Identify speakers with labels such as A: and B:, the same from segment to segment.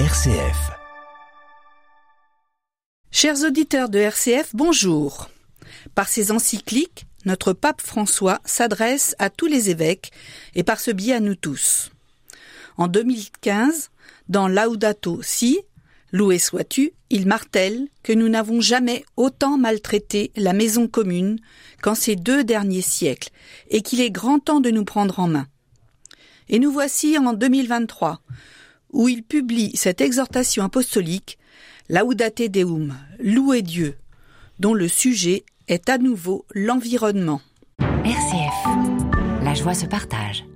A: RCF.
B: Chers auditeurs de RCF, bonjour. Par ses encycliques, notre pape François s'adresse à tous les évêques et par ce biais à nous tous. En 2015, dans Laudato Si, loué sois-tu, il martèle que nous n'avons jamais autant maltraité la maison commune qu'en ces deux derniers siècles et qu'il est grand temps de nous prendre en main. Et nous voici en 2023, où il publie cette exhortation apostolique Laudate Deum, louer Dieu, dont le sujet est à nouveau l'environnement.
C: RCF, la joie se partage.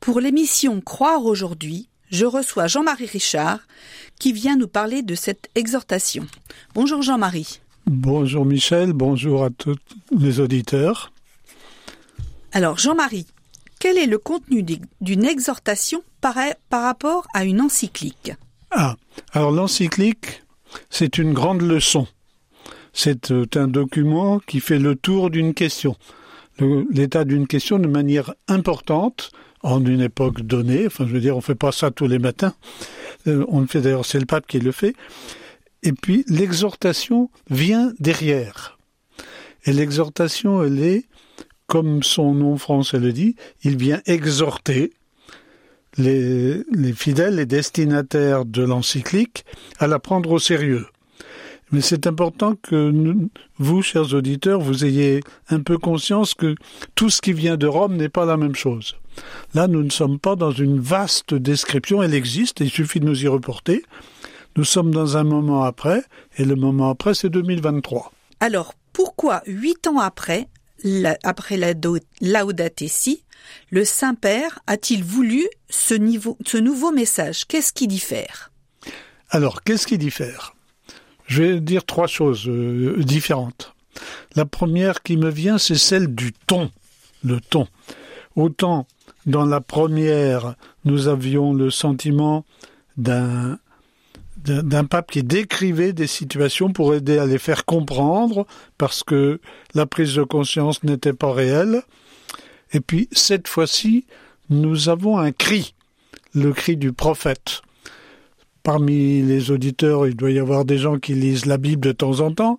B: Pour l'émission Croire aujourd'hui, je reçois Jean-Marie Richard qui vient nous parler de cette exhortation. Bonjour Jean-Marie.
D: Bonjour Michel, bonjour à tous les auditeurs.
B: Alors Jean-Marie, quel est le contenu d'une exhortation par, rapport à une encyclique?
D: Ah, alors l'encyclique, c'est une grande leçon. C'est euh, un document qui fait le tour d'une question, l'état d'une question de manière importante en une époque donnée. Enfin, je veux dire, on fait pas ça tous les matins. Euh, on le fait d'ailleurs, c'est le pape qui le fait. Et puis l'exhortation vient derrière. Et l'exhortation, elle est, comme son nom français le dit, il vient exhorter les, fidèles, les destinataires de l'encyclique, à la prendre au sérieux. Mais c'est important que vous, chers auditeurs, vous ayez un peu conscience que tout ce qui vient de Rome n'est pas la même chose. Là, nous ne sommes pas dans une vaste description, elle existe, il suffit de nous y reporter. Nous sommes dans un moment après, et le moment après, c'est 2023.
B: Alors, pourquoi, huit ans après, après la Laudate Si, le Saint-Père a-t-il voulu ce, nouveau message? Qu'est-ce qui diffère?
D: Alors, qu'est-ce qui diffère? Je vais dire trois choses euh, différentes. La première qui me vient, c'est celle du ton. Le ton. Autant dans la première, nous avions le sentiment d'un d'un pape qui décrivait des situations pour aider à les faire comprendre parce que la prise de conscience n'était pas réelle. Et puis cette fois-ci, nous avons un cri, le cri du prophète. Parmi les auditeurs, il doit y avoir des gens qui lisent la Bible de temps en temps.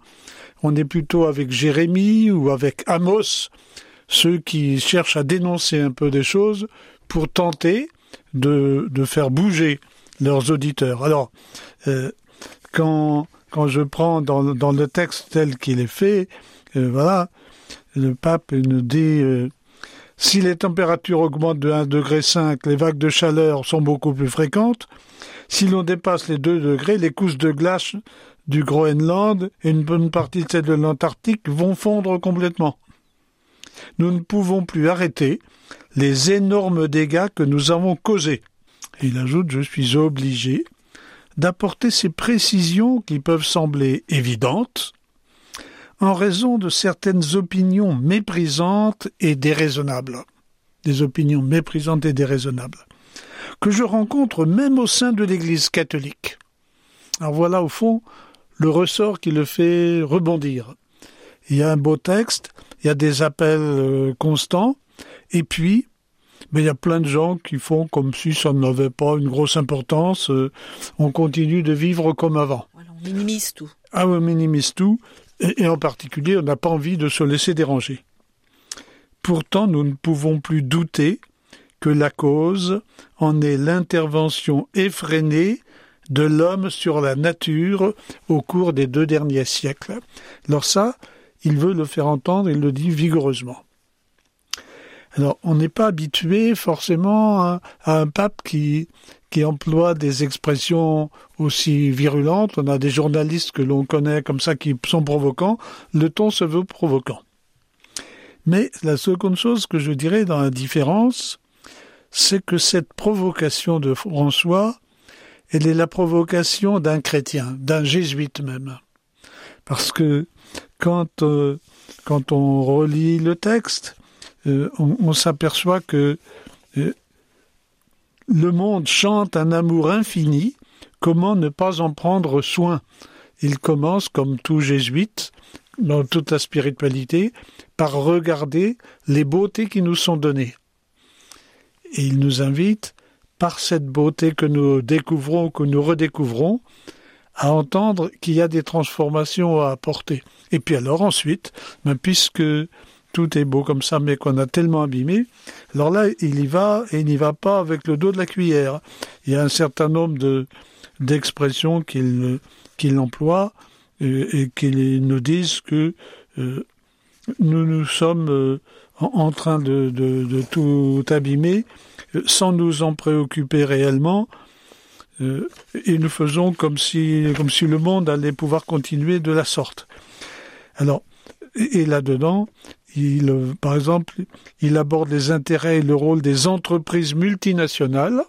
D: On est plutôt avec Jérémie ou avec Amos, ceux qui cherchent à dénoncer un peu des choses pour tenter de, faire bouger leurs auditeurs. Alors, euh, quand, quand je prends dans, dans le texte tel qu'il est fait, euh, voilà, le pape nous dit euh, si les températures augmentent de 1 degré 5, les vagues de chaleur sont beaucoup plus fréquentes. Si l'on dépasse les 2 degrés, les couches de glace du Groenland et une bonne partie de celles de l'Antarctique vont fondre complètement. Nous ne pouvons plus arrêter les énormes dégâts que nous avons causés. Il ajoute Je suis obligé d'apporter ces précisions qui peuvent sembler évidentes en raison de certaines opinions méprisantes et déraisonnables. Des opinions méprisantes et déraisonnables que je rencontre même au sein de l'Église catholique. Alors voilà au fond le ressort qui le fait rebondir. Il y a un beau texte, il y a des appels euh, constants, et puis mais il y a plein de gens qui font comme si ça n'avait pas une grosse importance. Euh, on continue de vivre comme avant.
B: on minimise tout.
D: Ah, on minimise tout. Et, en particulier, on n'a pas envie de se laisser déranger. Pourtant, nous ne pouvons plus douter que la cause en est l'intervention effrénée de l'homme sur la nature au cours des deux derniers siècles. Alors ça, il veut le faire entendre, il le dit vigoureusement. Alors, on n'est pas habitué forcément à, un pape qui, emploie des expressions aussi virulentes. On a des journalistes que l'on connaît comme ça qui sont provocants. Le ton se veut provoquant. Mais la seconde chose que je dirais dans la différence, c'est que cette provocation de François, elle est la provocation d'un chrétien, d'un jésuite même. Parce que quand, euh, quand on relit le texte, euh, on, s'aperçoit que euh, le monde chante un amour infini, comment ne pas en prendre soin? Il commence, comme tout jésuite, dans toute la spiritualité, par regarder les beautés qui nous sont données. Et il nous invite par cette beauté que nous découvrons, que nous redécouvrons, à entendre qu'il y a des transformations à apporter. Et puis alors ensuite, ben, puisque tout est beau comme ça, mais qu'on a tellement abîmé, alors là, il y va et il n'y va pas avec le dos de la cuillère. Il y a un certain nombre de d'expressions qu'il qu'il emploie et, et qu'ils nous disent que euh, nous nous sommes euh, en, train de, de, de, tout abîmer euh, sans nous en préoccuper réellement. Euh, et nous faisons comme si, comme si le monde allait pouvoir continuer de la sorte. Alors, et, là-dedans, il, par exemple, il aborde les intérêts et le rôle des entreprises multinationales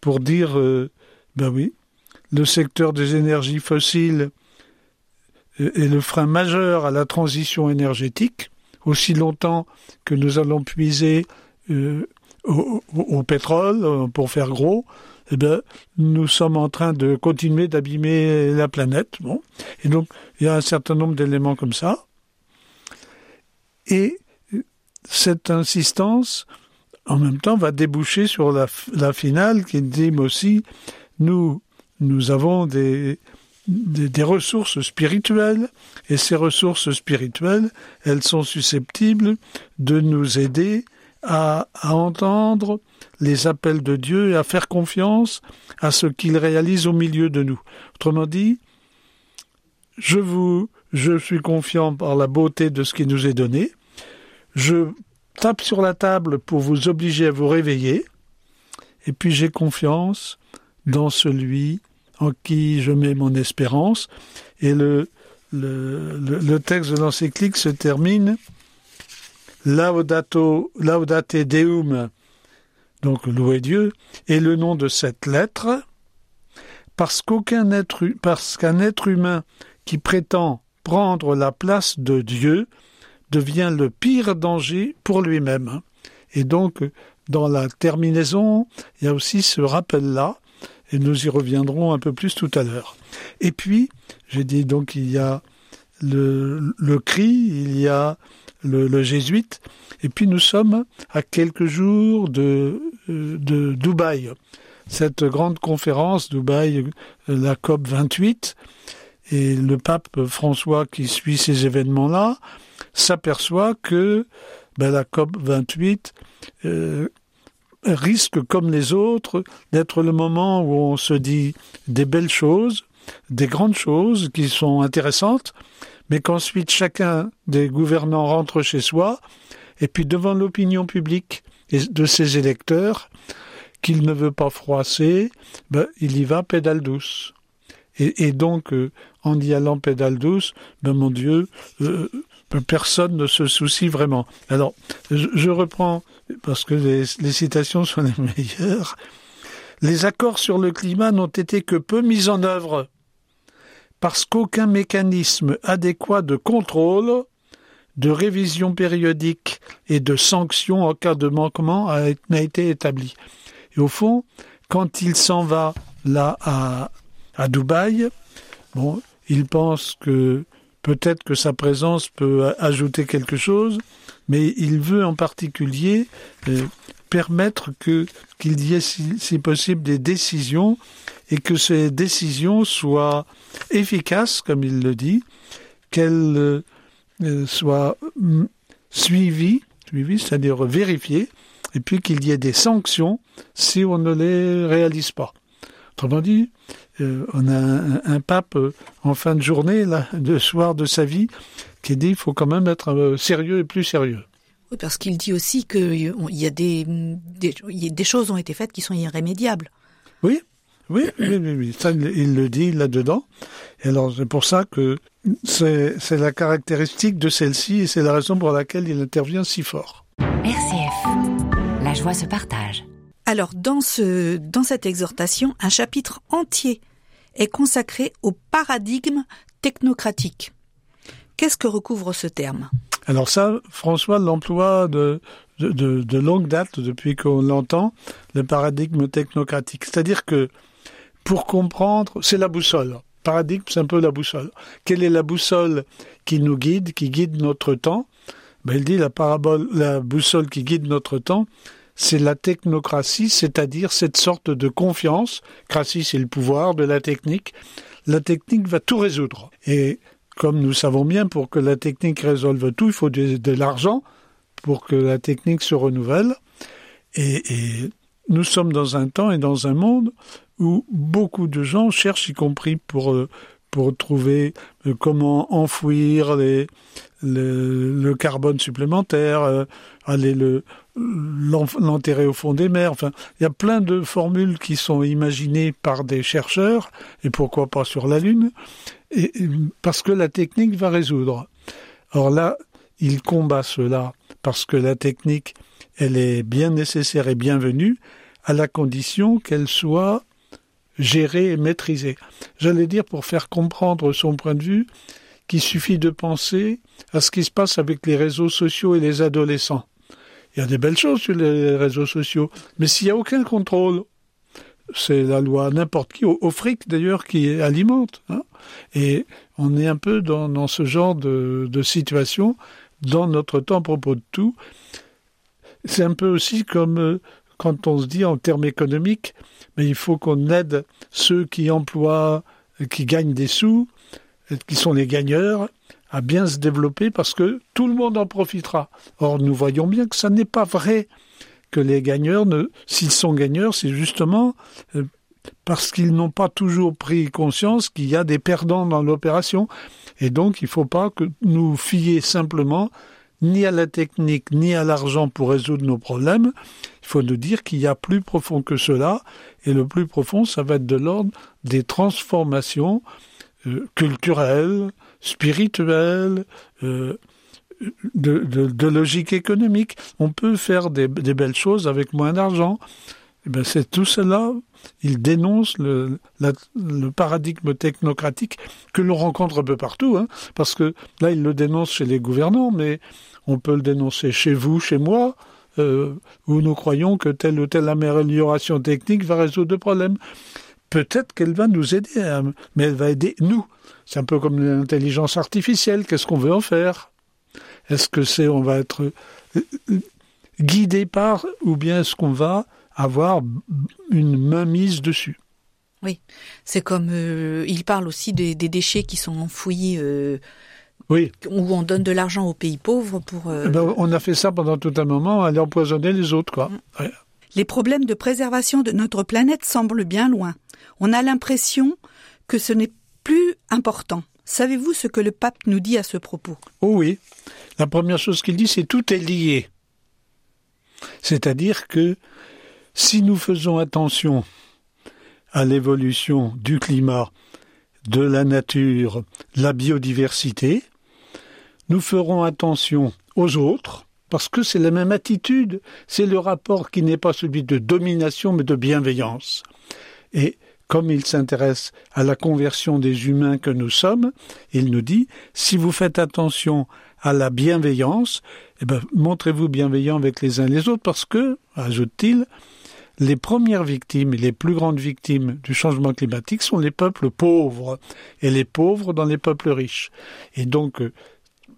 D: pour dire, euh, ben oui, le secteur des énergies fossiles est le frein majeur à la transition énergétique, aussi longtemps que nous allons puiser euh, au, pétrole euh, pour faire gros, eh bien, nous sommes en train de continuer d'abîmer la planète. Bon. Et donc, il y a un certain nombre d'éléments comme ça. Et cette insistance, en même temps, va déboucher sur la, finale qui dit aussi, nous, avons des, ressources spirituelles, et ces ressources spirituelles, elles sont susceptibles de nous aider à, à entendre les appels de Dieu et à faire confiance à ce qu'il réalise au milieu de nous. Autrement dit, je vous, je suis confiant par la beauté de ce qui nous est donné. Je tape sur la table pour vous obliger à vous réveiller. Et puis j'ai confiance dans celui en qui je mets mon espérance. Et le, le, texte de l'encyclique se termine Laudato, Laudate Deum, donc louer Dieu, est le nom de cette lettre, parce qu'aucun être, parce qu'un être humain qui prétend prendre la place de Dieu devient le pire danger pour lui-même. Et donc, dans la terminaison, il y a aussi ce rappel-là, et nous y reviendrons un peu plus tout à l'heure. Et puis, j'ai dit donc il y a le, le cri, il y a le, le, jésuite, et puis nous sommes à quelques jours de, de Dubaï, cette grande conférence, Dubaï, la COP 28, et le pape François qui suit ces événements-là s'aperçoit que ben, la COP 28 euh, risque, comme les autres, d'être le moment où on se dit des belles choses, des grandes choses qui sont intéressantes, mais qu'ensuite chacun des gouvernants rentre chez soi, et puis devant l'opinion publique de ses électeurs, qu'il ne veut pas froisser, ben, il y va pédale douce. Et, donc, euh, en y allant pédale douce, ben, mon Dieu, euh, personne ne se soucie vraiment. Alors, je, je reprends, parce que les, les citations sont les meilleures. Les accords sur le climat n'ont été que peu mis en œuvre parce qu'aucun mécanisme adéquat de contrôle, de révision périodique et de sanction en cas de manquement n'a été établi. Et au fond, quand il s'en va là à, à Dubaï, il pense que peut-être que sa présence peut ajouter quelque chose, mais il veut en particulier euh, permettre que qu'il y ait si, si, possible des décisions et que ces décisions soient efficaces, comme il le dit, qu'elles euh, soient mm, suivies, suivies c'est-à-dire vérifiées, et puis qu'il y ait des sanctions si on ne les réalise pas. Autrement dit, euh, on a un, un, pape euh, en fin de journée, là, de soir de sa vie, qui dit qu'il faut quand même être euh, sérieux et plus sérieux.
B: Oui, parce qu'il dit aussi qu'il y a des, des, des choses ont été faites qui sont irrémédiables.
D: Oui, oui, oui, oui, oui. Ça, il le dit là-dedans. Et alors, c'est pour ça que c'est la caractéristique de celle-ci et c'est la raison pour laquelle il intervient si fort.
C: RCF, la joie se partage.
B: Alors, dans, ce, dans cette exhortation, un chapitre entier est consacré au paradigme technocratique. Qu'est-ce que recouvre ce terme?
D: Alors ça, François l'emploie de, de, de, de, longue date, depuis qu'on l'entend, le paradigme technocratique. C'est-à-dire que pour comprendre, c'est la boussole. Paradigme, c'est un peu la boussole. Quelle est la boussole qui nous guide, qui guide notre temps? Ben, Il dit la parabole, la boussole qui guide notre temps, c'est la technocratie, c'est-à-dire cette sorte de confiance. Cratie, c'est le pouvoir de la technique. La technique va tout résoudre. Et comme nous savons bien, pour que la technique résolve tout, il faut de, l'argent pour que la technique se renouvelle. Et, nous sommes dans un temps et dans un monde où beaucoup de gens cherchent, y compris pour euh, pour trouver euh, comment enfouir les, le, carbone supplémentaire, euh, aller le l'enterrer au fond des mers. Enfin, il y a plein de formules qui sont imaginées par des chercheurs et pourquoi pas sur la Lune, et, parce que la technique va résoudre. Or là, il combat cela parce que la technique, elle est bien nécessaire et bienvenue à la condition qu'elle soit gérer et maîtriser. J'allais dire pour faire comprendre son point de vue qu'il suffit de penser à ce qui se passe avec les réseaux sociaux et les adolescents. Il y a des belles choses sur les réseaux sociaux, mais s'il n'y a aucun contrôle, c'est la loi n'importe qui, au, fric d'ailleurs, qui alimente. Hein. et on est un peu dans, ce genre de, de, situation dans notre temps à propos de tout. C'est un peu aussi comme euh, quand on se dit en termes économiques, mais il faut qu'on aide ceux qui emploient, qui gagnent des sous, qui sont les gagneurs, à bien se développer parce que tout le monde en profitera. Or, nous voyons bien que ça n'est pas vrai que les gagneurs, s'ils sont gagneurs, c'est justement euh, parce qu'ils n'ont pas toujours pris conscience qu'il y a des perdants dans l'opération. Et donc, il ne faut pas que nous fier simplement ni à la technique ni à l'argent pour résoudre nos problèmes. Il faut nous dire qu'il y a plus profond que cela, et le plus profond, ça va être de l'ordre des transformations euh, culturelles, spirituelles, euh, de, logique économique. On peut faire des, belles choses avec moins d'argent. Eh ben c'est tout cela. Il dénonce le, paradigme technocratique que l'on rencontre un peu partout, hein, parce que là, il le dénonce chez les gouvernants, mais on peut le dénoncer chez vous, chez moi, euh, où nous croyons que telle ou telle amélioration technique va résoudre le problème. Peut-être qu'elle va nous aider, hein, mais elle va aider nous. C'est un peu comme l'intelligence artificielle. Qu'est-ce qu'on veut en faire? Est-ce que c'est on va être euh, guidé par, ou bien est-ce qu'on va avoir une main mise dessus
B: Oui, c'est comme euh, il parle aussi des, déchets qui sont enfouis
D: oui.
B: Où on donne de l'argent aux pays pauvres pour.
D: Euh, eh ben, on a fait ça pendant tout un moment, aller empoisonner les autres, quoi. Mm.
B: Les problèmes de préservation de notre planète semblent bien loin. On a l'impression que ce n'est plus important. Savez-vous ce que le pape nous dit à ce propos?
D: Oh oui. La première chose qu'il dit, c'est tout est lié. C'est-à-dire que si nous faisons attention à l'évolution du climat, de la nature, la biodiversité, nous ferons attention aux autres, parce que c'est la même attitude, c'est le rapport qui n'est pas celui de domination, mais de bienveillance. Et comme il s'intéresse à la conversion des humains que nous sommes, il nous dit, si vous faites attention à la bienveillance, eh ben, montrez-vous bienveillant avec les uns les autres, parce que, ajoute-t-il, les premières victimes et les plus grandes victimes du changement climatique sont les peuples pauvres, et les pauvres dans les peuples riches. Et donc,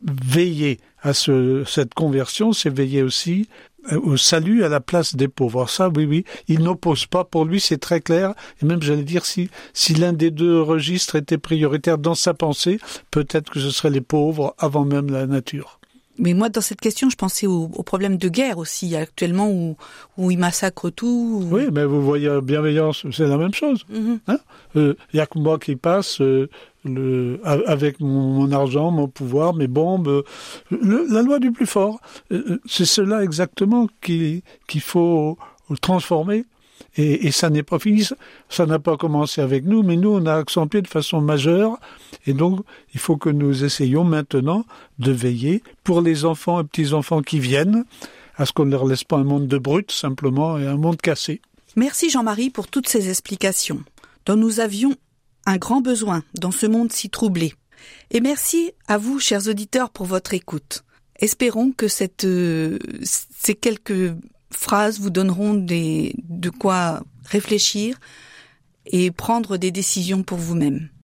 D: veiller à ce, cette conversion, c'est veiller aussi euh, au salut à la place des pauvres. ça, oui, oui, il n'oppose pas. Pour lui, c'est très clair. Et même, j'allais dire, si, si l'un des deux registres était prioritaire dans sa pensée, peut-être que ce seraient les pauvres avant même la nature.
B: Mais moi, dans cette question, je pensais au, problème de guerre aussi, actuellement, où, où ils massacrent tout.
D: Oui, mais vous voyez, bienveillance, c'est la même chose. Il mm-hmm. hein euh, y a que moi qui passe euh, le, avec mon, argent, mon pouvoir, mes bombes. la loi du plus fort, euh, c'est cela exactement qu'il faut transformer. Et, ça n'est pas fini, ça n'a pas commencé avec nous, mais nous, on a accentué de façon majeure. Et donc, il faut que nous essayions maintenant de veiller pour les enfants et petits-enfants qui viennent, à ce qu'on ne leur laisse pas un monde de brutes, simplement, et un monde cassé.
B: Merci Jean-Marie pour toutes ces explications, dont nous avions un grand besoin dans ce monde si troublé. Et merci à vous, chers auditeurs, pour votre écoute. Espérons que cette, euh, ces quelques phrases vous donneront des, de quoi réfléchir et prendre des décisions pour vous-même.